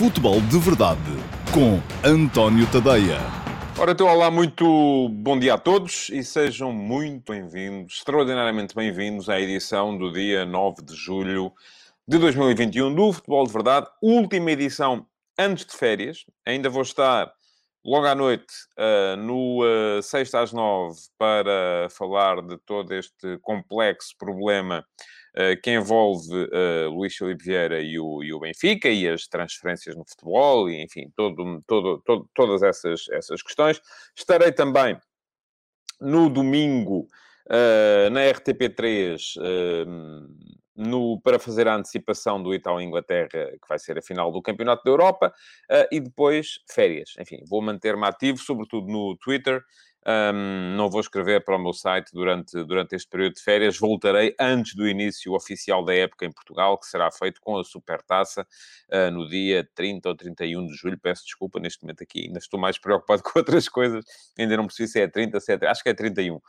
Futebol de Verdade com António Tadeia. Ora, então, olá, muito bom dia a todos e sejam muito bem-vindos, extraordinariamente bem-vindos à edição do dia 9 de julho de 2021 do Futebol de Verdade, última edição antes de férias. Ainda vou estar logo à noite, uh, no uh, às nove, para falar de todo este complexo problema que envolve uh, Luís Filipe Vieira e o, e o, Benfica e as transferências no futebol e, enfim, todo, todo, todo, todas essas, essas questões. Estarei também no domingo uh, na RTP3 no, para fazer a antecipação do Itália-Inglaterra, que vai ser a final do Campeonato da Europa, uh, e depois férias. Enfim, vou manter-me ativo, sobretudo no Twitter. Um, não vou escrever para o meu site durante, durante este período de férias. Voltarei antes do início oficial da época em Portugal, que será feito com a Supertaça uh, no dia 30 ou 31 de julho. Peço desculpa neste momento aqui, ainda estou mais preocupado com outras coisas. Ainda não preciso se é 30, se é, acho que é 31. Uh,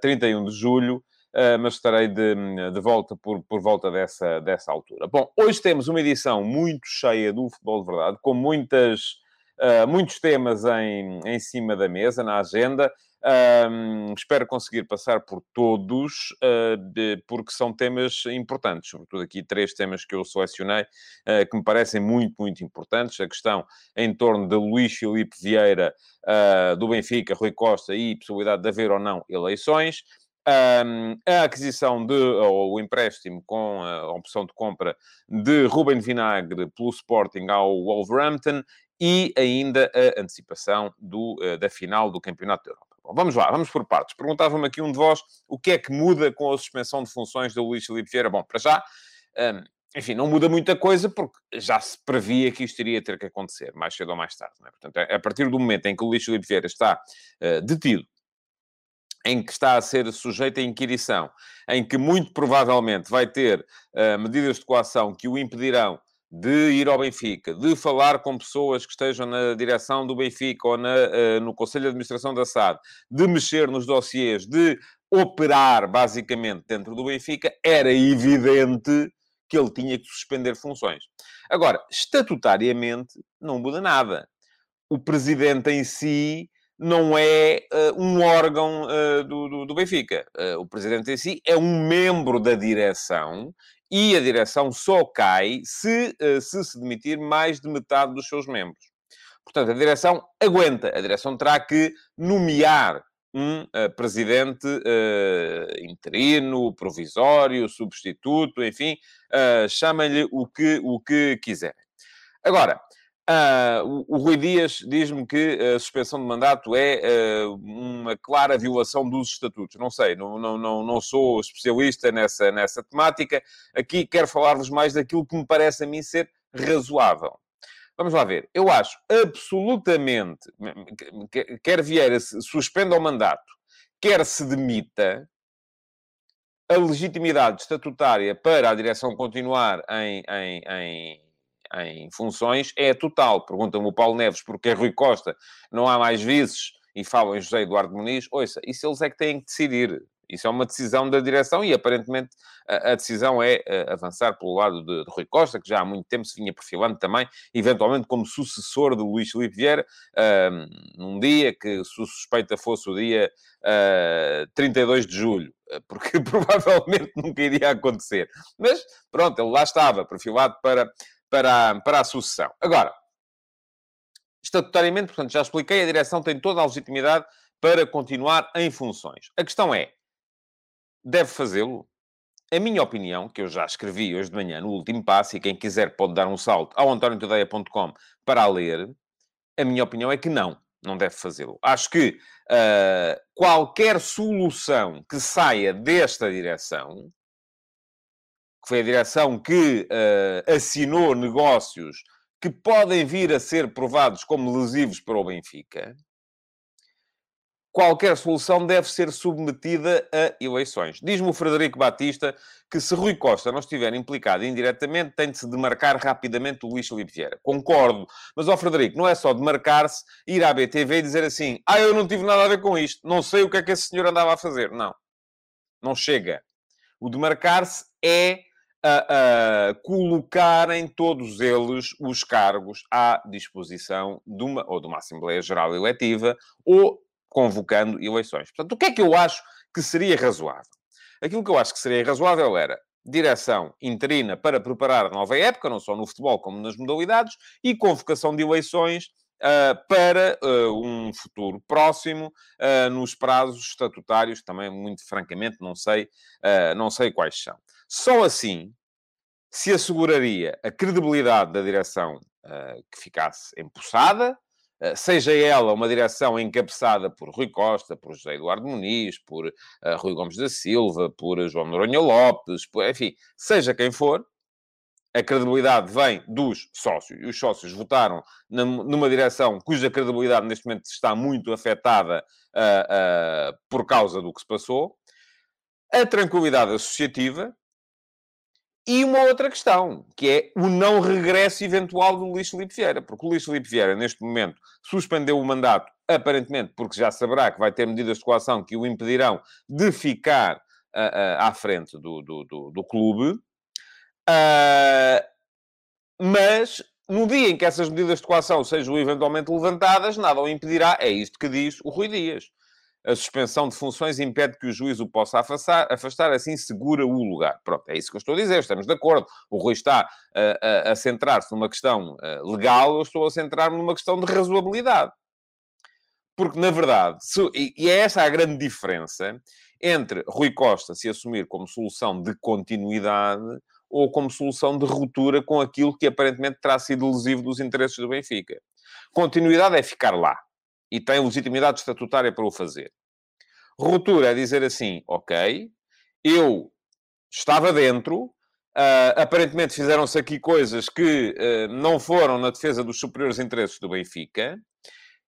31 de julho. Uh, mas estarei de, de volta por, por volta dessa, dessa altura. Bom, hoje temos uma edição muito cheia do futebol de verdade, com muitas, uh, muitos temas em, em cima da mesa, na agenda. Um, espero conseguir passar por todos, uh, de, porque são temas importantes, sobretudo aqui três temas que eu selecionei, uh, que me parecem muito, muito importantes. A questão em torno de Luís Filipe Vieira, uh, do Benfica, Rui Costa e possibilidade de haver ou não eleições. Um, a aquisição de, ou o empréstimo com a opção de compra de Ruben Vinagre pelo Sporting ao Wolverhampton e ainda a antecipação do, uh, da final do Campeonato da Europa. Bom, vamos lá, vamos por partes. Perguntava-me aqui um de vós o que é que muda com a suspensão de funções do Luís Filipe Vieira. Bom, para já, um, enfim, não muda muita coisa porque já se previa que isto iria ter que acontecer, mais cedo ou mais tarde. É? Portanto, a partir do momento em que o Luís Filipe Vieira está uh, detido em que está a ser sujeito a inquirição, em que muito provavelmente vai ter uh, medidas de coação que o impedirão de ir ao Benfica, de falar com pessoas que estejam na direção do Benfica ou na, uh, no Conselho de Administração da SAD, de mexer nos dossiês, de operar basicamente dentro do Benfica, era evidente que ele tinha que suspender funções. Agora, estatutariamente, não muda nada. O presidente em si não é uh, um órgão uh, do, do, do, Benfica. Uh, o presidente em si é um membro da direção e a direção só cai se, se se demitir mais de metade dos seus membros. Portanto, a direção aguenta. A direção terá que nomear um presidente interino, provisório, substituto, enfim, chamem-lhe o que, o que quiserem. Agora, Uh, o, o, Rui Dias diz-me que a suspensão de mandato é uh, uma clara violação dos estatutos. Não sei, não, não, não, não sou especialista nessa, nessa temática. Aqui quero falar-vos mais daquilo que me parece a mim ser razoável. Vamos lá ver. Eu acho absolutamente, quer Vieira suspenda o mandato, quer se demita, a legitimidade estatutária para a direção continuar em, em, em em funções é total. Pergunta-me o Paulo Neves porque é Rui Costa, não há mais vices e falam em José Eduardo Muniz. Ouça, isso eles é que têm que decidir. Isso é uma decisão da direção e, aparentemente, a, a decisão é a, avançar pelo lado de, de, Rui Costa, que já há muito tempo se vinha perfilando também, eventualmente como sucessor de Luís Filipe Vieira, uh, num dia que, se suspeita fosse o dia uh, 32 de julho, porque provavelmente nunca iria acontecer. Mas, pronto, ele lá estava, perfilado para para, a, para a sucessão. Agora, estatutariamente, portanto, já expliquei, a direção tem toda a legitimidade para continuar em funções. A questão é, deve fazê-lo? A minha opinião, que eu já escrevi hoje de manhã no último passo, e quem quiser pode dar um salto ao antoniotodeia.com para a ler, a minha opinião é que não, não deve fazê-lo. Acho que uh, qualquer solução que saia desta direção foi a direção que uh, assinou negócios que podem vir a ser provados como lesivos para o Benfica, qualquer solução deve ser submetida a eleições. Diz-me o Frederico Batista que se Rui Costa não estiver implicado indiretamente, tem de se demarcar rapidamente o Luís Felipe Vieira. Concordo. Mas, ó Frederico, não é só demarcar-se, ir à BTV e dizer assim, ah, eu não tive nada a ver com isto, não sei o que é que esse senhor andava a fazer. Não. Não chega. O demarcar-se é a, a colocarem todos eles os cargos à disposição de uma, ou de uma Assembleia Geral Eletiva, ou convocando eleições. Portanto, o que é que eu acho que seria razoável? Aquilo que eu acho que seria razoável era direção interina para preparar a nova época, não só no futebol como nas modalidades, e convocação de eleições uh, para uh, um futuro próximo, uh, nos prazos estatutários, também muito francamente não sei, não sei quais são. Só assim se asseguraria a credibilidade da direção que ficasse empossada, eh, seja ela uma direção encabeçada por Rui Costa, por José Eduardo Muniz, por uh, Rui Gomes da Silva, por João Noronha Lopes, por, enfim, seja quem for, a credibilidade vem dos sócios. E os sócios votaram numa direção cuja credibilidade neste momento está muito afetada uh, uh, por causa do que se passou. A tranquilidade associativa, e uma outra questão, que é o não regresso eventual do Luís Filipe Vieira, porque o Luís Filipe Vieira, neste momento, suspendeu o mandato, aparentemente, porque já saberá que vai ter medidas de coação que o impedirão de ficar uh, uh, à frente do, do, do, do clube. Uh, mas, no dia em que essas medidas de coação sejam eventualmente levantadas, nada o impedirá. É isto que diz o Rui Dias a suspensão de funções impede que o juiz o possa afastar, afastar, assim segura o lugar. Pronto, é isso que eu estou a dizer, estamos de acordo. O Rui está a, a, a centrar-se numa questão eh, legal, eu estou a centrar-me numa questão de razoabilidade. Porque, na verdade, se, e, é essa a grande diferença entre Rui Costa se assumir como solução de continuidade ou como solução de ruptura com aquilo que aparentemente terá sido lesivo dos interesses do Benfica. Continuidade é ficar lá e tem legitimidade estatutária para o fazer. Ruptura é dizer assim, ok, eu estava dentro, uh, aparentemente fizeram-se aqui coisas que uh, não foram na defesa dos superiores interesses do Benfica,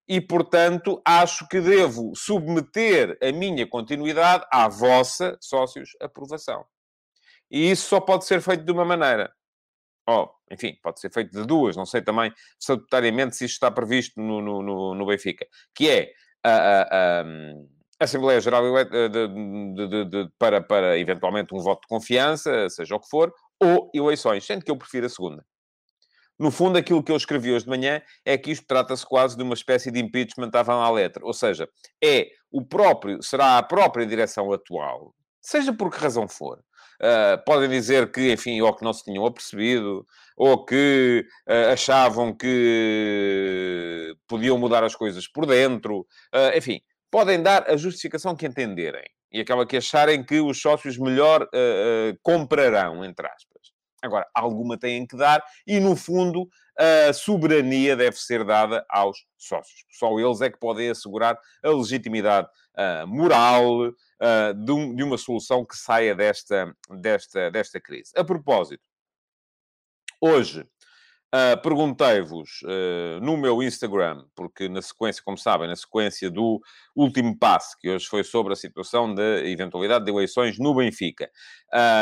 e, portanto, acho que devo submeter a minha continuidade à vossa, sócios, aprovação. E isso só pode ser feito de uma maneira. Oh, enfim, pode ser feito de duas, não sei também estatutariamente se isto está previsto no, no, no, no Benfica, que é a, a, a, Assembleia Geral de, de, de, para, para eventualmente um voto de confiança, seja o que for, ou eleições, sendo que eu prefiro a segunda. No fundo, aquilo que eu escrevi hoje de manhã é que isto trata-se quase de uma espécie de impeachment à à letra. Ou seja, é o próprio, será a própria direção atual, seja por que razão for, Uh, podem dizer que, enfim, ou que não se tinham apercebido, ou que uh, achavam que podiam mudar as coisas por dentro. Uh, enfim, podem dar a justificação que entenderem. E acaba que acharem que os sócios melhor comprarão, entre aspas. Agora, alguma têm que dar e, no fundo, a soberania deve ser dada aos sócios. Só eles é que podem assegurar a legitimidade moral uh, de, um, de, uma solução que saia desta, desta, desta crise. A propósito, hoje Uh, Perguntei-vos uh, no meu Instagram, porque na sequência, como sabem, na sequência do último passo, que hoje foi sobre a situação da eventualidade de eleições no Benfica,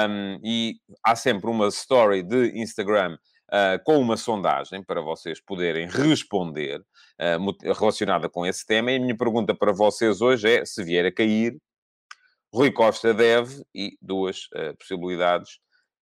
um, e há sempre uma story de Instagram Uh, com uma sondagem para vocês poderem responder uh, relacionada com esse tema. E a minha pergunta para vocês hoje é: se vier a cair, Rui Costa deve, e duas uh, possibilidades,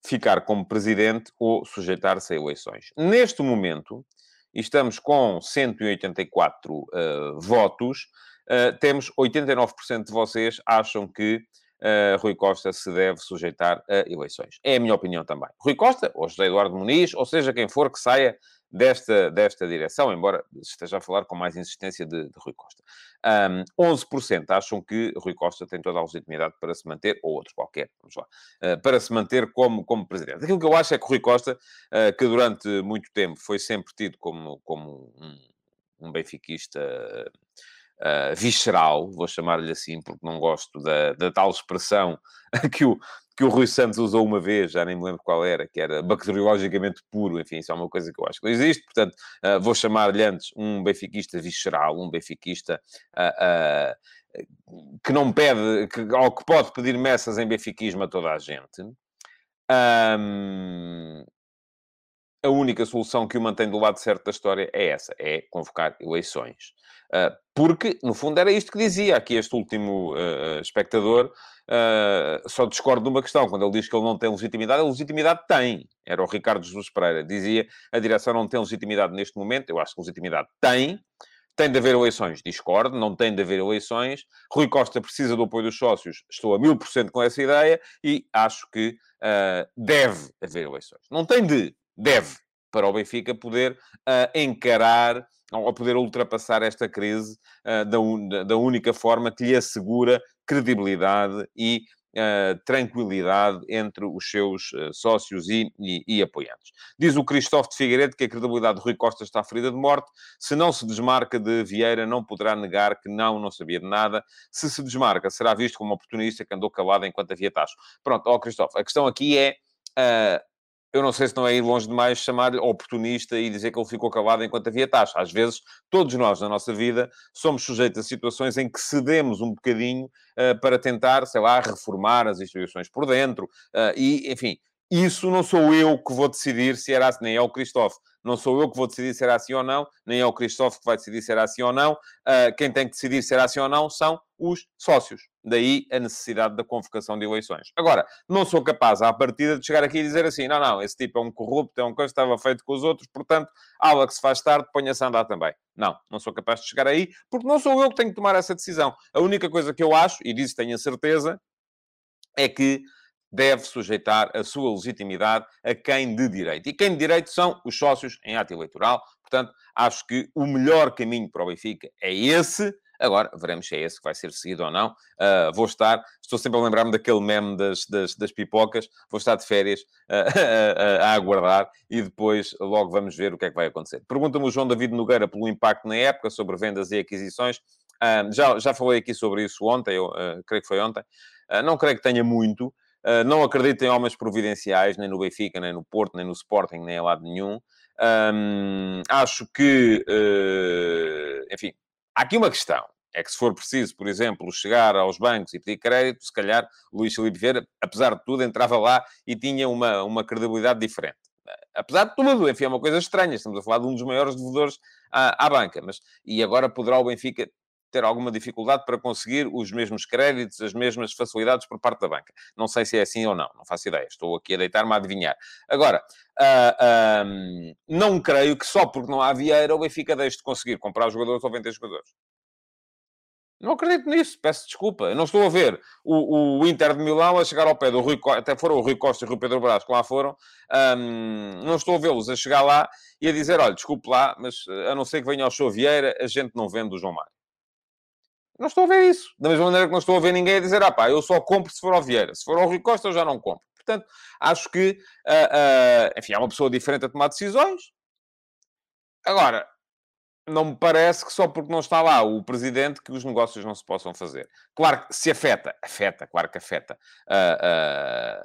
ficar como presidente ou sujeitar-se a eleições. Neste momento, estamos com 184 uh, votos, uh, temos 89% de vocês acham que uh, Rui Costa se deve sujeitar a eleições. É a minha opinião também. Rui Costa, ou José Eduardo Muniz, ou seja quem for que saia desta, desta direção, embora esteja a falar com mais insistência de, de Rui Costa. Um, 11% acham que Rui Costa tem toda a legitimidade para se manter, ou outro qualquer, vamos lá, uh, para se manter como, como presidente. Aquilo que eu acho é que Rui Costa, uh, que durante muito tempo foi sempre tido como, como um, um benfiquista uh, visceral, vou chamar-lhe assim, porque não gosto da, da tal expressão que o, que o Rui Santos usou uma vez, já nem me lembro qual era, que era bacteriologicamente puro, enfim, isso é uma coisa que eu acho que não existe, portanto, uh, vou chamar-lhe antes um benfiquista visceral, um benfiquista uh, uh, que não pede, que, ou que pode pedir messas em benfiquismo a toda a gente. Um, a única solução que o mantém do lado certo da história é essa, é convocar eleições. Uh, porque, no fundo, era isto que dizia aqui este último uh, espectador. Uh, só discordo de uma questão. Quando ele diz que ele não tem legitimidade, a legitimidade tem. Era o Ricardo Jesus Pereira. Dizia a direção não tem legitimidade neste momento. Eu acho que legitimidade tem. Tem de haver eleições, discordo, não tem de haver eleições. Rui Costa precisa do apoio dos sócios, estou a mil por cento com essa ideia e acho que uh, deve haver eleições. Não tem de, deve, para o Benfica poder uh, encarar ou poder ultrapassar esta crise uh, da, un, da única forma que lhe assegura credibilidade e uh, tranquilidade entre os seus uh, sócios e, e, e, apoiantes. Diz o Cristóvão de Figueiredo que a credibilidade de Rui Costa está ferida de morte. Se não se desmarca de Vieira, não poderá negar que não, não sabia de nada. Se se desmarca, será visto como oportunista que andou calado enquanto havia tacho. Pronto, ó oh, Cristóvão, a questão aqui é... Uh, eu não sei se não é ir longe demais chamar oportunista e dizer que ele ficou calado enquanto havia taxa. Às vezes, todos nós na nossa vida somos sujeitos a situações em que cedemos um bocadinho uh, para tentar, sei lá, reformar as instituições por dentro. Uh, e, enfim, isso não sou eu que vou decidir se era assim, nem é o Cristóvão. Não sou eu que vou decidir se era assim ou não, nem é o Cristóvão que vai decidir se era assim ou não. Uh, quem tem que decidir se era assim ou não são os sócios. Daí a necessidade da convocação de eleições. Agora, não sou capaz, à partida, de chegar aqui e dizer assim: não, não, esse tipo é um corrupto, é um coisa, estava feito com os outros, portanto, aula que se faz tarde, ponha-se a andar também. Não, não sou capaz de chegar aí, porque não sou eu que tenho que tomar essa decisão. A única coisa que eu acho, e disso tenho a certeza, é que deve sujeitar a sua legitimidade a quem de direito. E quem de direito são os sócios em ato eleitoral. Portanto, acho que o melhor caminho para o Benfica é esse. Agora, veremos se é esse que vai ser seguido ou não. Uh, vou estar, estou sempre a lembrar-me daquele meme das, das, das, pipocas. Vou estar de férias uh, a aguardar e depois logo vamos ver o que é que vai acontecer. Pergunta-me o João David Nogueira pelo impacto na época sobre vendas e aquisições. Já, já falei aqui sobre isso ontem, eu creio que foi ontem. não creio que tenha muito. Uh, não acredito em homens providenciais, nem no Benfica, nem no Porto, nem no Sporting, nem a lado nenhum. Um, acho que, uh, enfim, há aqui uma questão. É que se for preciso, por exemplo, chegar aos bancos e pedir crédito, se calhar Luís Filipe Vieira, apesar de tudo, entrava lá e tinha uma, uma credibilidade diferente. Apesar de tudo, enfim, é uma coisa estranha. Estamos a falar de um dos maiores devedores à, à banca. Mas, e agora poderá o Benfica ter alguma dificuldade para conseguir os mesmos créditos, as mesmas facilidades por parte da banca. Não sei se é assim ou não, não faço ideia. Estou aqui a deitar-me a adivinhar. Agora, uh, não creio que só porque não há Vieira o Benfica deixe de conseguir comprar jogadores ou vender jogadores. Não acredito nisso, peço desculpa. Eu não estou a ver o, o, Inter de Milão a chegar ao pé do Rui Costa, até foram o Rui Costa e o Rui Pedro Brás que lá foram, um, não estou a vê-los a chegar lá e a dizer, olha, desculpe lá, mas a não ser que venha ao Show Vieira, a gente não vende o João Mário. Não estou a ver isso. Da mesma maneira que não estou a ver ninguém a dizer, ah pá, eu só compro se for ao Vieira. Se for ao Rui Costa, eu já não compro. Portanto, acho que, uh, uh, enfim, é uma pessoa diferente a tomar decisões. Agora, não me parece que só porque não está lá o presidente que os negócios não se possam fazer. Claro que se afeta, afeta, claro que afeta. Uh,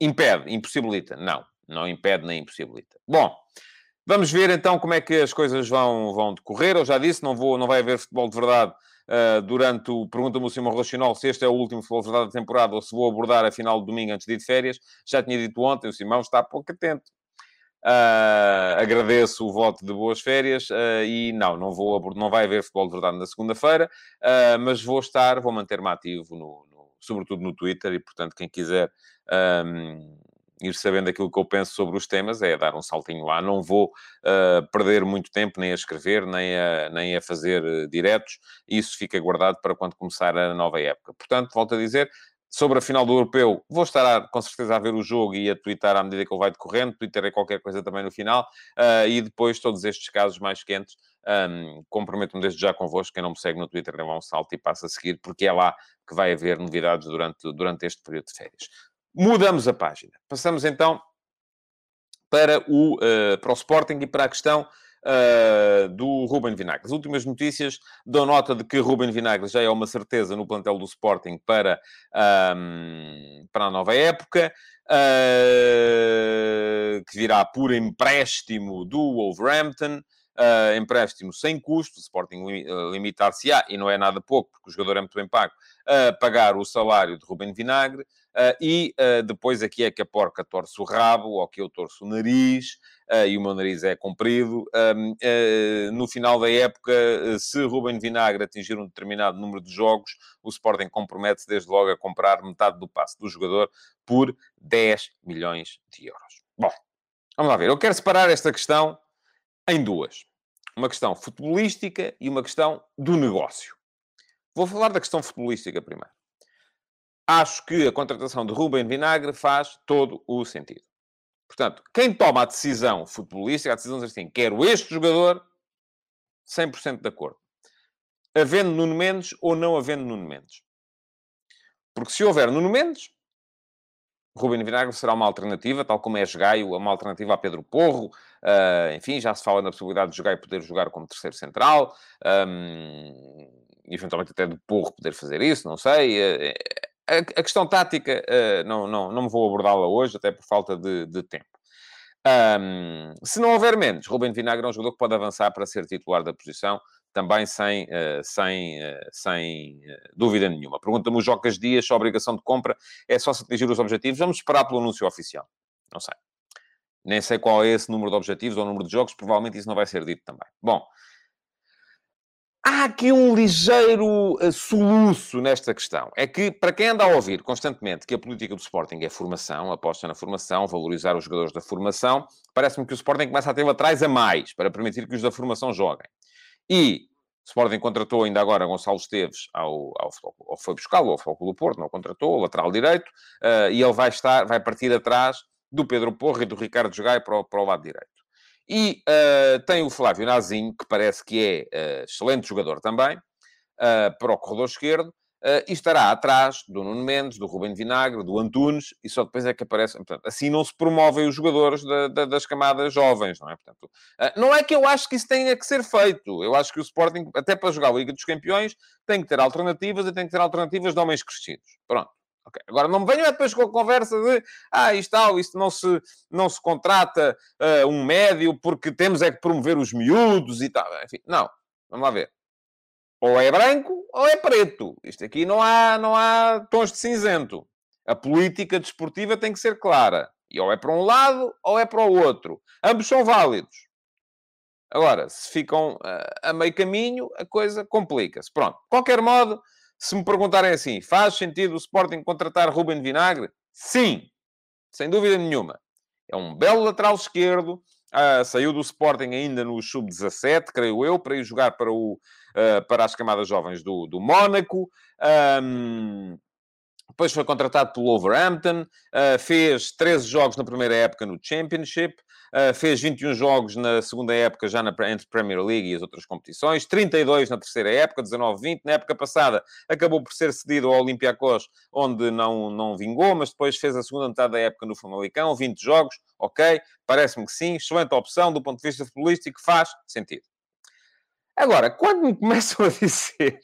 impede, impossibilita. Não, não impede nem impossibilita. Bom, vamos ver então como é que as coisas vão, vão decorrer. Eu já disse, não, vou, não vai haver futebol de verdade Uh, durante o. Pergunta-me o Simão Racional se este é o último futebol verdade da temporada ou se vou abordar a final de domingo antes de ir de férias. Já tinha dito ontem, o Simão está pouco atento. Uh, agradeço o voto de boas férias uh, e não, não, vou, não vai haver futebol de verdade na segunda-feira, mas vou estar, vou manter-me ativo, no, no, sobretudo no Twitter, e portanto, quem quiser um, ir sabendo aquilo que eu penso sobre os temas, é dar um saltinho lá. Não vou uh, perder muito tempo nem a escrever, nem a, nem a fazer uh, diretos. Isso fica guardado para quando começar a nova época. Portanto, volto a dizer, sobre a final do Europeu, vou estar com certeza a ver o jogo e a twittar à medida que ele vai decorrendo. Twitterei qualquer coisa também no final. Uh, e depois, todos estes casos mais quentes, um, comprometo-me desde já convosco. Quem não me segue no Twitter, leva um salto e passa a seguir, porque é lá que vai haver novidades durante, durante este período de férias. Mudamos a página. Passamos então para o, uh, para o Sporting e para a questão uh, do Ruben Vinagre. As últimas notícias dão nota de que Ruben Vinagre já é uma certeza no plantel do Sporting para, um, para a nova época, uh, que virá por empréstimo do Wolverhampton. Uh, empréstimo sem custo, o Sporting limitar-se-á, e não é nada pouco, porque o jogador é muito bem pago, a pagar o salário de Ruben Vinagre, e uh, depois aqui é que a porca torce o rabo, ou que eu torço o nariz, uh, e o meu nariz é comprido. No final da época, se Ruben Vinagre atingir um determinado número de jogos, o Sporting compromete-se desde logo a comprar metade do passe do jogador por 10 milhões de euros. Bom, vamos lá ver. Eu quero separar esta questão em duas. Uma questão futebolística e uma questão do negócio. Vou falar da questão futebolística primeiro acho que a contratação de Rubem Vinagre faz todo o sentido. Portanto, quem toma a decisão futebolística, a decisão diz assim, quero este jogador, 100% de acordo. Havendo Nuno Mendes ou não havendo Nuno Mendes. Porque se houver Nuno Mendes, Rubem Vinagre será uma alternativa, tal como é Jogaio, uma alternativa a Pedro Porro. Uh, enfim, já se fala na possibilidade de Jogaio poder jogar como terceiro central. Um, eventualmente até de Porro poder fazer isso, não sei. Uh, a, a questão tática uh, não, não, não me vou abordá-la hoje, até por falta de, de tempo. Um, se não houver menos, Ruben Vinagre é um jogador que pode avançar para ser titular da posição, também sem, uh, sem, uh, sem dúvida nenhuma. Pergunta-me o Jocas Dias se a obrigação de compra é só se atingir os objetivos. Vamos esperar pelo anúncio oficial. Não sei. Nem sei qual é esse número de objetivos ou número de jogos, provavelmente isso não vai ser dito também. Bom, Há aqui um ligeiro uh, soluço nesta questão. É que, para quem anda a ouvir constantemente que a política do Sporting é formação, aposta na formação, valorizar os jogadores da formação, parece-me que o Sporting começa a ter atrás a mais, para permitir que os da formação joguem. E o Sporting contratou ainda agora Gonçalo Esteves ao, ao, ao foi buscá-lo ao Futebol do Porto, não o contratou, o lateral direito, uh, e ele vai estar, vai partir atrás do Pedro Porro e do Ricardo Jogai para, para o lado direito. E uh, tem o Flávio Nazinho, que parece que é uh, excelente jogador também, uh, para o corredor esquerdo, e estará atrás do Nuno Mendes, do Rubem Vinagre, do Antunes, e só depois é que aparece. Portanto, assim não se promovem os jogadores da, da, das camadas jovens, não é? Portanto, não é que eu acho que isso tenha que ser feito. Eu acho que o Sporting, até para jogar a Liga dos Campeões, tem que ter alternativas e tem que ter alternativas de homens crescidos. Pronto. Okay. Agora, não me venham depois com a conversa de ah, isto, tal, isto não se, não se contrata uh, um médio porque temos é que promover os miúdos e tal. Enfim, não. Vamos lá ver. Ou é branco ou é preto. Isto aqui não há, não há tons de cinzento. A política desportiva tem que ser clara. E ou é para um lado ou é para o outro. Ambos são válidos. Agora, se ficam uh, a meio caminho, a coisa complica-se. Pronto. De qualquer modo, se me perguntarem assim, faz sentido o Sporting contratar Ruben Vinagre? Sim, sem dúvida nenhuma. É um belo lateral esquerdo, uh, saiu do Sporting ainda no sub-17, creio eu, para ir jogar para, o, uh, para as camadas jovens do, do Mónaco. Um, depois foi contratado pelo Wolverhampton, uh, fez 13 jogos na primeira época no Championship, Uh, fez 21 jogos na segunda época, já na, entre Premier League e as outras competições. 32 na terceira época, 19-20. Na época passada, acabou por ser cedido ao Olympiacos, onde não, não vingou, mas depois fez a segunda metade da época no Famalicão. 20 jogos, ok. Parece-me que sim. Excelente opção do ponto de vista futebolístico, faz sentido. Agora, quando me começam a dizer...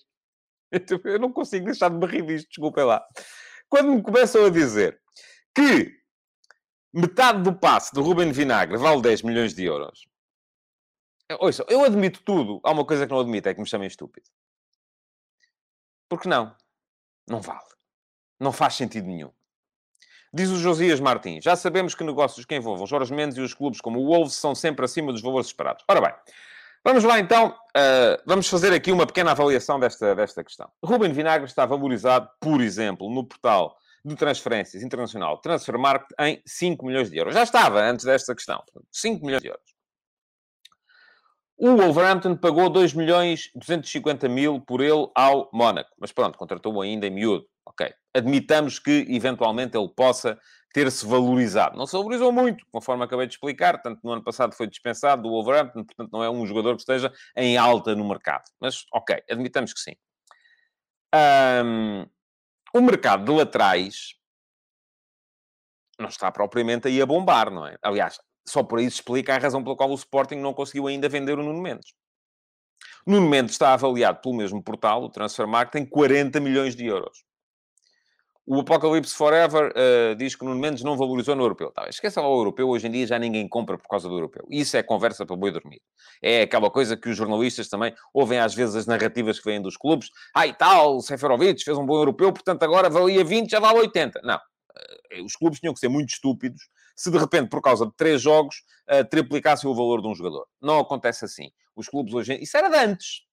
Eu não consigo deixar de me rir disto, desculpem lá. Quando me começam a dizer que metade do passe do Ruben Vinagre vale 10 milhões de euros. Ouça, eu admito tudo. Há uma coisa que não admito, é que me chamem estúpido. Porque não? Não vale. Não faz sentido nenhum. Diz o Josias Martins, já sabemos que negócios que envolvam Jorge Mendes e os clubes como o Wolves são sempre acima dos valores esperados. Ora bem, vamos lá então, uh, vamos fazer aqui uma pequena avaliação desta, desta questão. Ruben Vinagre está valorizado, por exemplo, no portal de transferências internacional Transfer Market em 5 milhões de euros. Já estava antes desta questão. 5 milhões de euros. O Wolverhampton pagou 2 milhões 250 mil por ele ao Mónaco. Mas pronto, contratou ainda em miúdo. Ok. Admitamos que, eventualmente, ele possa ter-se valorizado. Não se valorizou muito, conforme acabei de explicar. Tanto no ano passado foi dispensado do Wolverhampton, portanto não é um jogador que esteja em alta no mercado. Mas, ok, admitamos que sim. Um, o mercado de laterais não está propriamente aí a bombar, não é? Aliás, só por isso explica a razão pela qual o Sporting não conseguiu ainda vender o Nuno Mendes. Nuno Mendes está avaliado pelo mesmo portal, o Transfermarkt, em 40 milhões de euros. O Apocalipse Forever uh, diz que Nuno Mendes não valorizou no europeu. Tá, esqueça lá o europeu, hoje em dia já ninguém compra por causa do europeu. Isso é conversa para boi dormir. É aquela coisa que os jornalistas também ouvem às vezes as narrativas que vêm dos clubes. E tal, o Seferovic fez um bom europeu, portanto agora valia 20, já vale 80. Não. os clubes tinham que ser muito estúpidos se de repente, por causa de três jogos, uh, triplicassem o valor de um jogador. Não acontece assim. Os clubes hoje... Isso era de antes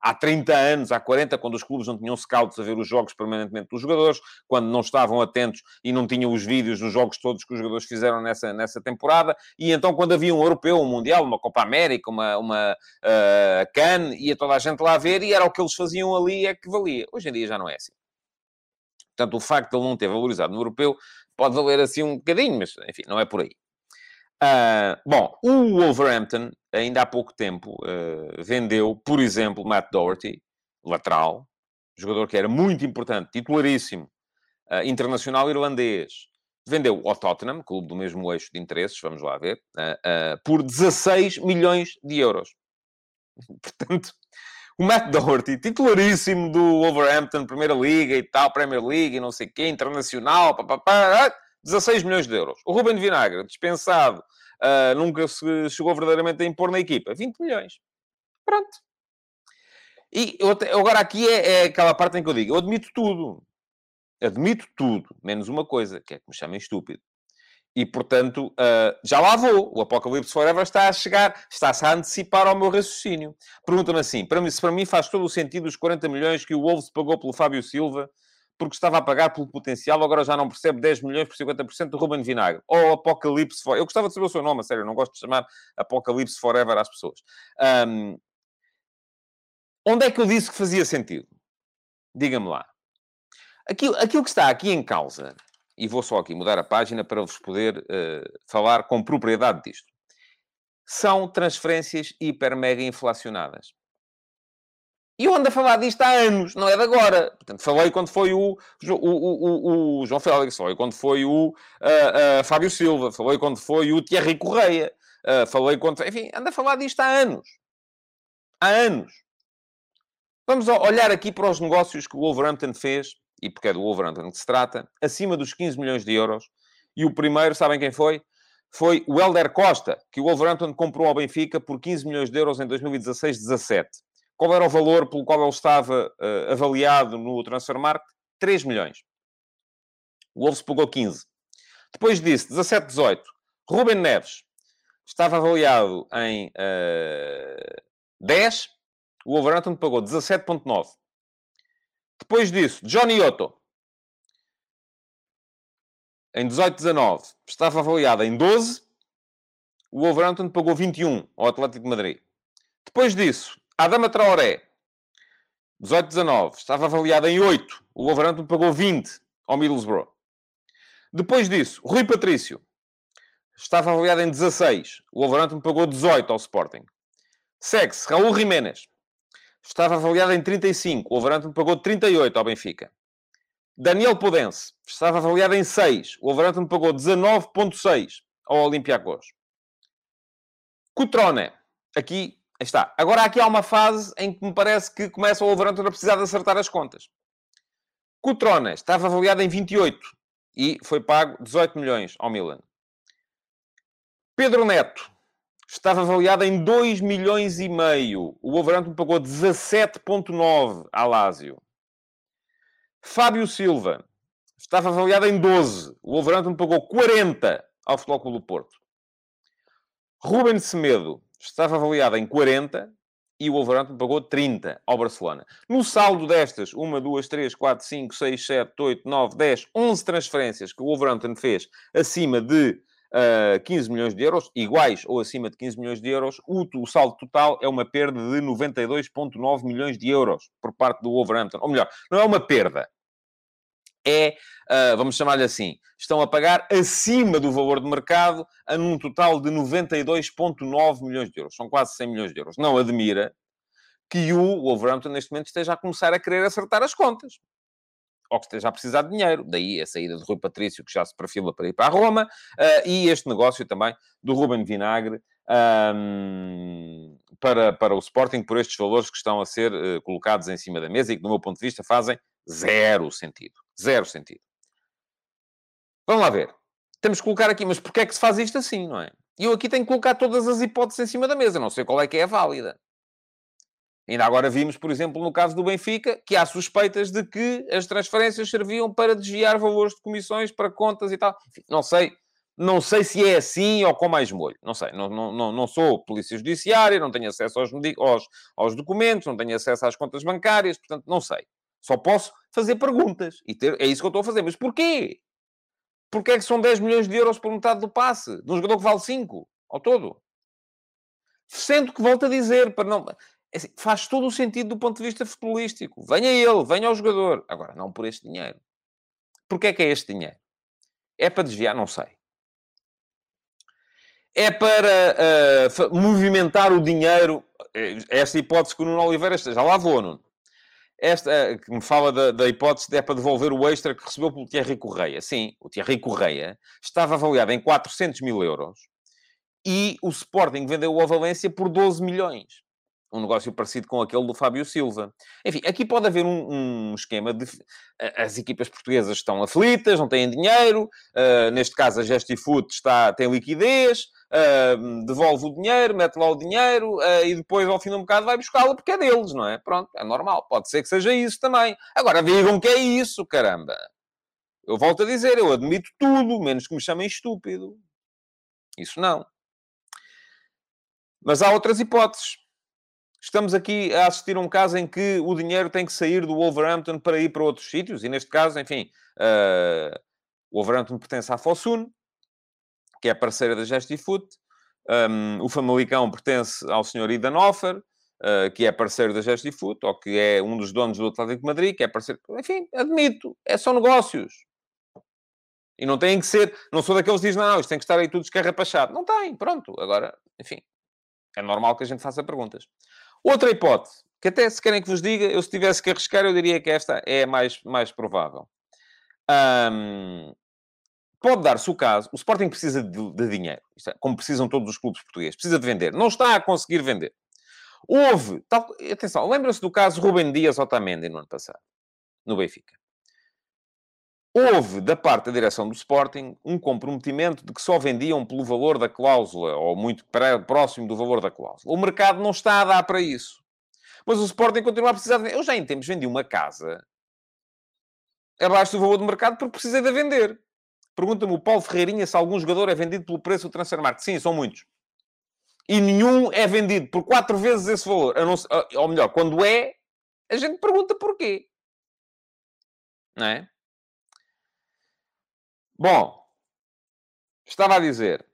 há 30 anos, há 40, quando os clubes não tinham scouts a ver os jogos permanentemente dos jogadores, quando não estavam atentos e não tinham os vídeos dos jogos todos que os jogadores fizeram nessa, nessa temporada, e então quando havia um europeu, um mundial, uma Copa América, uma, uma uh, CAN, ia toda a gente lá ver e era o que eles faziam ali é que valia. Hoje em dia já não é assim. Portanto, o facto de ele não ter valorizado no europeu pode valer assim um bocadinho, mas enfim, não é por aí. Uh, bom, o Wolverhampton, ainda há pouco tempo, uh, vendeu, por exemplo, Matt Doherty, lateral, jogador que era muito importante, titularíssimo, uh, internacional irlandês. Vendeu ao Tottenham, clube do mesmo eixo de interesses, vamos lá ver, por 16 milhões de euros. Portanto, o Matt Doherty, titularíssimo do Wolverhampton, Primeira Liga e tal, Premier League e não sei o quê, internacional, papapá, 16 milhões de euros. O Ruben Vinagre, dispensado, uh, nunca se chegou verdadeiramente a impor na equipa. 20 milhões. Pronto. E eu, agora aqui é, é, aquela parte em que eu digo, eu admito tudo. Admito tudo, menos uma coisa, que é que me chamem estúpido. E, portanto, uh, já lá vou. O Apocalipse Forever está a chegar, está-se a antecipar ao meu raciocínio. Pergunta-me assim, para mim, se para mim faz todo o sentido os 40 milhões que o Wolves pagou pelo Fábio Silva porque estava a pagar pelo potencial, agora já não percebe 10 milhões por 50% do Ruben Vinagre. Ou Apocalipse Forever. Eu gostava de saber o seu nome, a sério, não gosto de chamar Apocalipse Forever às pessoas. Um... Onde é que eu disse que fazia sentido? Diga-me lá. Aquilo, aquilo que está aqui em causa, e vou só aqui mudar a página para vos poder uh, falar com propriedade disto, são transferências hiper mega inflacionadas. E eu ando a falar disto há anos, não é de agora. Portanto, falei quando foi o, o, o, o João Félix, falei quando foi o uh, uh, Fábio Silva, falei quando foi o Thierry Correia, uh, falei quando... Enfim, ando a falar disto há anos. Há anos. Vamos olhar aqui para os negócios que o Wolverhampton fez, e porque é do Wolverhampton que se trata, acima dos 15 milhões de euros. E o primeiro, sabem quem foi? Foi o Helder Costa, que o Wolverhampton comprou ao Benfica por 15 milhões de euros em 2016-17. Qual era o valor pelo qual ele estava uh, avaliado no Transfermarkt? 3 milhões. O Wolves pagou 15. Depois disso, 17, 18. Ruben Neves estava avaliado em uh, 10. O Wolverhampton pagou 17,9. Depois disso, Johnny Otto. Em 18, 19. Estava avaliado em 12. O Wolverhampton pagou 21 ao Atlético de Madrid. Depois disso, Adama Traoré, 18-19, estava avaliado em 8. O Wolverhampton pagou 20 ao Middlesbrough. Depois disso, Rui Patrício, estava avaliado em 16. O Wolverhampton pagou 18 ao Sporting. Segue-se Raul Jiménez, estava avaliado em 35. O Wolverhampton pagou 38 ao Benfica. Daniel Podense, estava avaliado em 6. O Wolverhampton pagou 19.6 ao Olympiacos. Cutrone, aqui está. Agora aqui há uma fase em que me parece que começa o Wolverhampton a precisar de acertar as contas. Cutrone estava avaliado em 28 e foi pago 18 milhões ao Milan. Pedro Neto estava avaliado em 2 milhões e meio. O Wolverhampton pagou 17.9 à Lazio. Fábio Silva estava avaliado em 12. O Wolverhampton pagou 40 ao Futebol Clube do Porto. Ruben Semedo estava avaliado em 40 e o Wolverhampton pagou 30 ao Barcelona. No saldo destas, 1, 2, 3, 4, 5, 6, 7, 8, 9, 10, 11 transferências que o Wolverhampton fez acima de uh, eh, 15 milhões de euros, iguais ou acima de 15 milhões de euros, o, o saldo total é uma perda de 92,9 milhões de euros por parte do Wolverhampton. Ou melhor, não é uma perda, é, uh, vamos chamar-lhe assim, estão a pagar acima do valor de mercado a num total de 92,9 milhões de euros. São quase 100 milhões de euros. Não admira que o Wolverhampton, neste momento, esteja a começar a querer acertar as contas. Ou que esteja a precisar de dinheiro. Daí a saída de Rui Patrício, que já se perfila para ir para a Roma, uh, e este negócio também do Ruben Vinagre um, para, para o Sporting, por estes valores que estão a ser uh, colocados em cima da mesa e que, do meu ponto de vista, fazem zero sentido. Zero sentido. Vamos lá ver. Temos que colocar aqui, mas porquê é que se faz isto assim, não é? E eu aqui tenho que colocar todas as hipóteses em cima da mesa, não sei qual é que é a válida. Ainda agora vimos, por exemplo, no caso do Benfica, que há suspeitas de que as transferências serviam para desviar valores de comissões para contas e tal. Enfim, não sei. Não sei se é assim ou com mais molho. Não sei. Não, não, não, sou polícia judiciária, não tenho acesso aos, aos, aos documentos, não tenho acesso às contas bancárias, portanto, não sei. Só posso fazer perguntas. E ter... É isso que eu estou a fazer. Mas porquê? Porquê é que são 10 milhões de euros por metade do passe? De um jogador que vale 5 ao todo? Sendo que volto a dizer, para não... É assim, faz todo o sentido do ponto de vista futebolístico. Venha ele, venha ao jogador. Agora, não por este dinheiro. Porquê é que é este dinheiro? É para desviar? Não sei. É para uh, movimentar o dinheiro. Eh, esta hipótese que o Nuno Oliveira esteja lá vou, Nuno. Esta, eh, que me fala da, da, hipótese de é para devolver o extra que recebeu pelo Thierry Correia. Sim, o Thierry Correia estava avaliado em 400 mil euros e o Sporting vendeu o Valência por 12 milhões um negócio parecido com aquele do Fábio Silva. Enfim, aqui pode haver um, um esquema de... As equipas portuguesas estão aflitas, não têm dinheiro, uh, neste caso a Gestifoot está, tem liquidez, uh, devolve o dinheiro, mete lá o dinheiro uh, e depois, ao fim de um bocado, vai buscá-lo porque é deles, não é? Pronto, é normal. Pode ser que seja isso também. Agora, digam que é isso, caramba. Eu volto a dizer, eu admito tudo, menos que me chamem estúpido. Isso não. Mas há outras hipóteses. Estamos aqui a assistir a um caso em que o dinheiro tem que sair do Wolverhampton para ir para outros sítios, e neste caso, enfim, uh, o Wolverhampton pertence à Fosun, que é parceira da Gestifoot, um, o Famalicão pertence ao Sr. Idan Offer, uh, que é parceiro da Gestifoot, ou que é um dos donos do Atlético de Madrid, que é parceiro... Enfim, admito, é só negócios. E não tem que ser... Não sou daqueles que dizem, não, isto tem que estar aí tudo escarrapachado. Não tem, pronto. Agora, enfim, é normal que a gente faça perguntas. Outra hipótese, que até se querem que vos diga, eu se tivesse que arriscar, eu diria que esta é a mais, mais provável. Um, pode dar-se o caso, o Sporting precisa de, de dinheiro, é, como precisam todos os clubes portugueses, precisa de vender, não está a conseguir vender. Houve, tal, atenção, lembra-se do caso Rubem Dias Otamendi no ano passado, no Benfica. Houve, da parte da direção do Sporting, um comprometimento de que só vendiam pelo valor da cláusula, ou muito próximo do valor da cláusula. O mercado não está a dar para isso. Mas o Sporting continua a precisar de vender. Eu já em tempos vendi uma casa abaixo do valor do mercado porque precisei de vender. Pergunta-me o Paulo Ferreirinha se algum jogador é vendido pelo preço do transfer market. Sim, são muitos. E nenhum é vendido por quatro vezes esse valor. Não, ou melhor, quando é, a gente pergunta porquê. Não é? Bom, estava a dizer.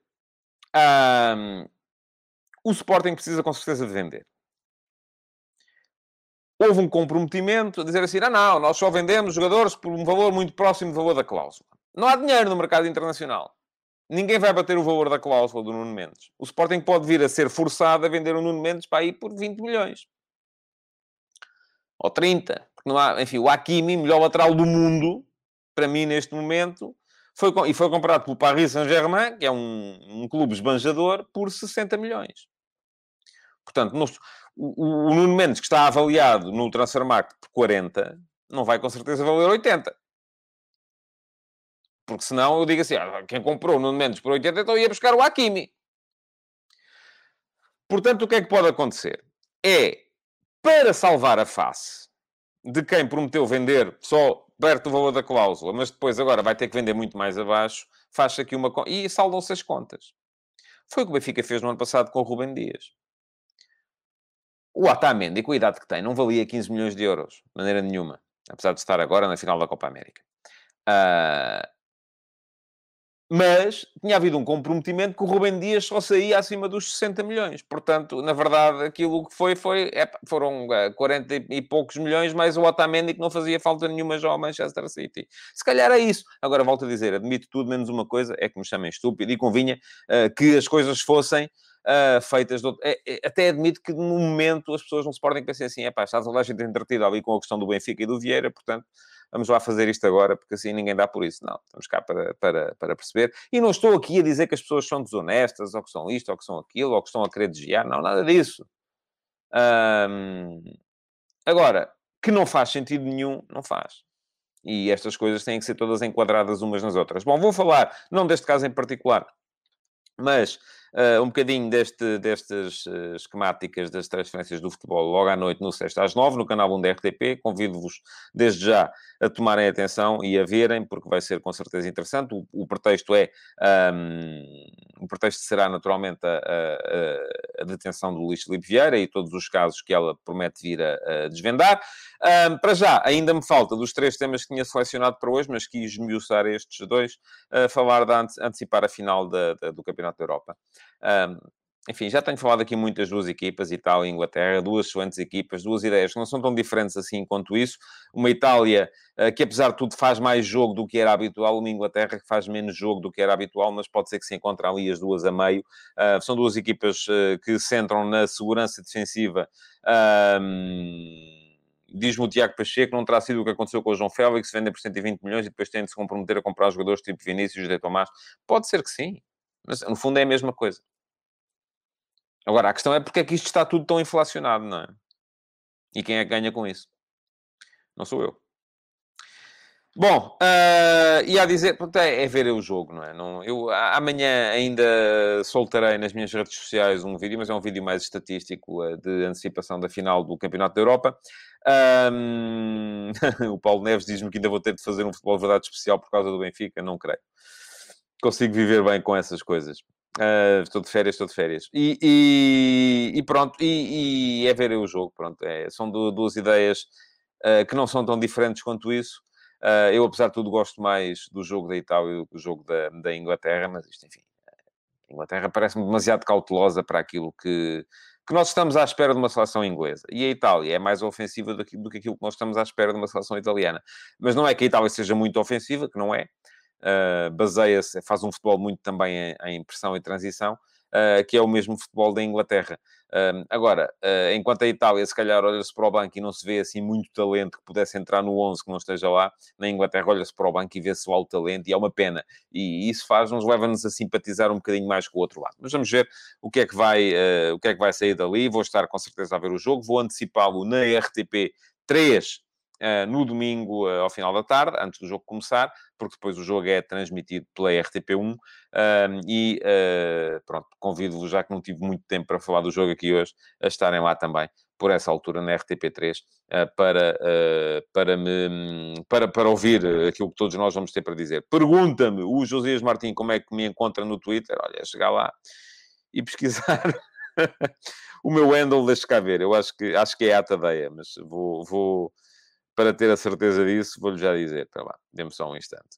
Um, o Sporting precisa com certeza de vender. Houve um comprometimento a dizer assim: não, não, nós só vendemos jogadores por um valor muito próximo do valor da cláusula. Não há dinheiro no mercado internacional. Ninguém vai bater o valor da cláusula do Nuno Mendes. O Sporting pode vir a ser forçado a vender o Nuno Mendes para ir por 20 milhões. Ou 30. Porque não há, enfim, o Hakimi, melhor lateral do mundo, para mim neste momento, foi, e foi comprado pelo Paris Saint-Germain, que é um, um, clube esbanjador, por 60 milhões. Portanto, no, o, o, Nuno Mendes, que está avaliado no Transfer Market por 40, não vai com certeza valer 80. Porque senão eu digo assim, ah, quem comprou o Nuno Mendes por 80, então ia buscar o Hakimi. Portanto, o que é que pode acontecer? É, para salvar a face de quem prometeu vender só perto do valor da cláusula, mas depois agora vai ter que vender muito mais abaixo, faz aqui uma... E saldam-se as contas. Foi o que o Benfica fez no ano passado com o Rubem Dias. O Otamendi, com a idade que tem, não valia 15 milhões de euros, de maneira nenhuma. Apesar de estar agora na final da Copa América. Uh, mas tinha havido um comprometimento que o Rubem Dias só saía acima dos 60 milhões. Portanto, na verdade, aquilo que foi, foi é, foram 40 e poucos milhões, mais o Otamendi que não fazia falta nenhuma já ao Manchester City. Se calhar é isso. Agora, volto a dizer, admito tudo menos uma coisa, é que me chamem estúpido, e convinha uh, que as coisas fossem uh, feitas... De... É, é, até admito que, no momento, as pessoas não se podem pensar assim, é pá, está toda a gente entretida ali com a questão do Benfica e do Vieira, portanto vamos lá fazer isto agora, porque assim ninguém dá por isso. Não, estamos cá para, para, para perceber. E não estou aqui a dizer que as pessoas são desonestas, ou que são isto, ou que são aquilo, ou que estão a querer desviar. Não, nada disso. agora, que não faz sentido nenhum, não faz. E estas coisas têm que ser todas enquadradas umas nas outras. Bom, vou falar, não deste caso em particular, mas uh, um bocadinho deste, destas uh, esquemáticas das transferências do futebol logo à noite no Sexta às Nove, no canal 1 da RTP. Convido-vos desde já a tomarem atenção e a verem, porque vai ser com certeza interessante. O, o pretexto é, um, o pretexto será naturalmente a, a, a, detenção do Luís Filipe Vieira e todos os casos que ela promete vir a, a desvendar. Um, para já, ainda me falta dos três temas que tinha selecionado para hoje, mas quis esmiuçar estes dois, uh, falar de antecipar a final da, da, do Campeonato da Europa. Um, enfim, já tenho falado aqui muitas duas equipas, Itália e Inglaterra, duas excelentes equipas, duas ideias que não são tão diferentes assim quanto isso. Uma Itália uh, que, apesar de tudo, faz mais jogo do que era habitual, uma Inglaterra que faz menos jogo do que era habitual, mas pode ser que se encontrem ali as duas a meio. Uh, são duas equipas uh, que centram na segurança defensiva. Diz-me o Tiago Pacheco, não terá sido o que aconteceu com o João Félix, vendem por 120 milhões e depois têm de se comprometer a comprar jogadores tipo Vinícius de Tomás. Pode ser que sim, mas no fundo é a mesma coisa. Agora, a questão é porque é que isto está tudo tão inflacionado, não é? E quem é que ganha com isso? Não sou eu. Bom, uh, e a dizer, é, é, ver o jogo, não é? Não, eu amanhã ainda soltarei nas minhas redes sociais um vídeo, mas é um vídeo mais estatístico uh, de antecipação da final do Campeonato da Europa. Um, o Paulo Neves diz-me que ainda vou ter de fazer um futebol verdade especial por causa do Benfica, não creio. Consigo viver bem com essas coisas. Uh, estou de férias, estou de férias. E, e, e pronto, e, e, é ver o jogo, pronto. É, são duas ideias uh, que não são tão diferentes quanto isso. Uh, eu, apesar de tudo, gosto mais do jogo da Itália do que do jogo da, da Inglaterra, mas isto, enfim, a Inglaterra parece-me demasiado cautelosa para aquilo que, que nós estamos à espera de uma seleção inglesa. E a Itália é mais ofensiva do que, do que aquilo que nós estamos à espera de uma seleção italiana. Mas não é que a Itália seja muito ofensiva, que não é uh, baseia-se, faz um futebol muito também em, em pressão e transição, uh, que é o mesmo futebol da Inglaterra. Uh, agora, enquanto a Itália, se calhar, olha-se para o banco e não se vê assim muito talento que pudesse entrar no 11 que não esteja lá, na Inglaterra olha-se para o banco e vê-se o alto talento e é uma pena. E isso faz-nos, leva-nos a simpatizar um bocadinho mais com o outro lado. Mas vamos ver o que é que vai, o que é que vai sair dali. Vou estar com certeza a ver o jogo, vou antecipá-lo na RTP 3 uh, no domingo uh, ao final da tarde, antes do jogo começar, porque depois o jogo é transmitido pela RTP1 e uh, pronto, convido-vos, já que não tive muito tempo para falar do jogo aqui hoje, a estarem lá também por essa altura na RTP3 para, para, me, para, para ouvir aquilo que todos nós vamos ter para dizer. Pergunta-me o Josias Martins como é que me encontra no Twitter. Olha, é chegar lá e pesquisar o meu handle, deixa cá ver. Eu acho que, acho que é a Tadeia, mas vou, vou, para ter a certeza disso, vou-lhe já dizer. Espera lá, dê-me só um instante.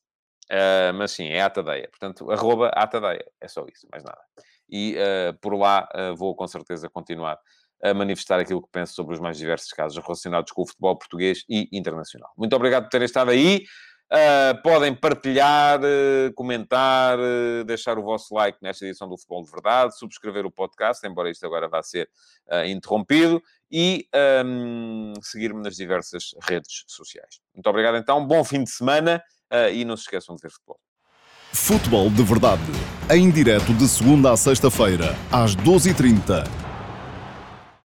Uh, mas sim, é Atadeia. Portanto, arroba Atadeia. É só isso, mais nada. E uh, por lá uh, vou com certeza continuar a manifestar aquilo que penso sobre os mais diversos casos relacionados com o futebol português e internacional. Muito obrigado por terem estado aí. Podem partilhar, comentar, deixar o vosso like nesta edição do Futebol de Verdade, subscrever o podcast, embora isto agora vá ser interrompido, e um, seguir-me nas diversas redes sociais. Muito obrigado então, bom fim de semana e não se esqueçam de ver futebol. Futebol de Verdade, em direto de segunda a sexta-feira, às 12h30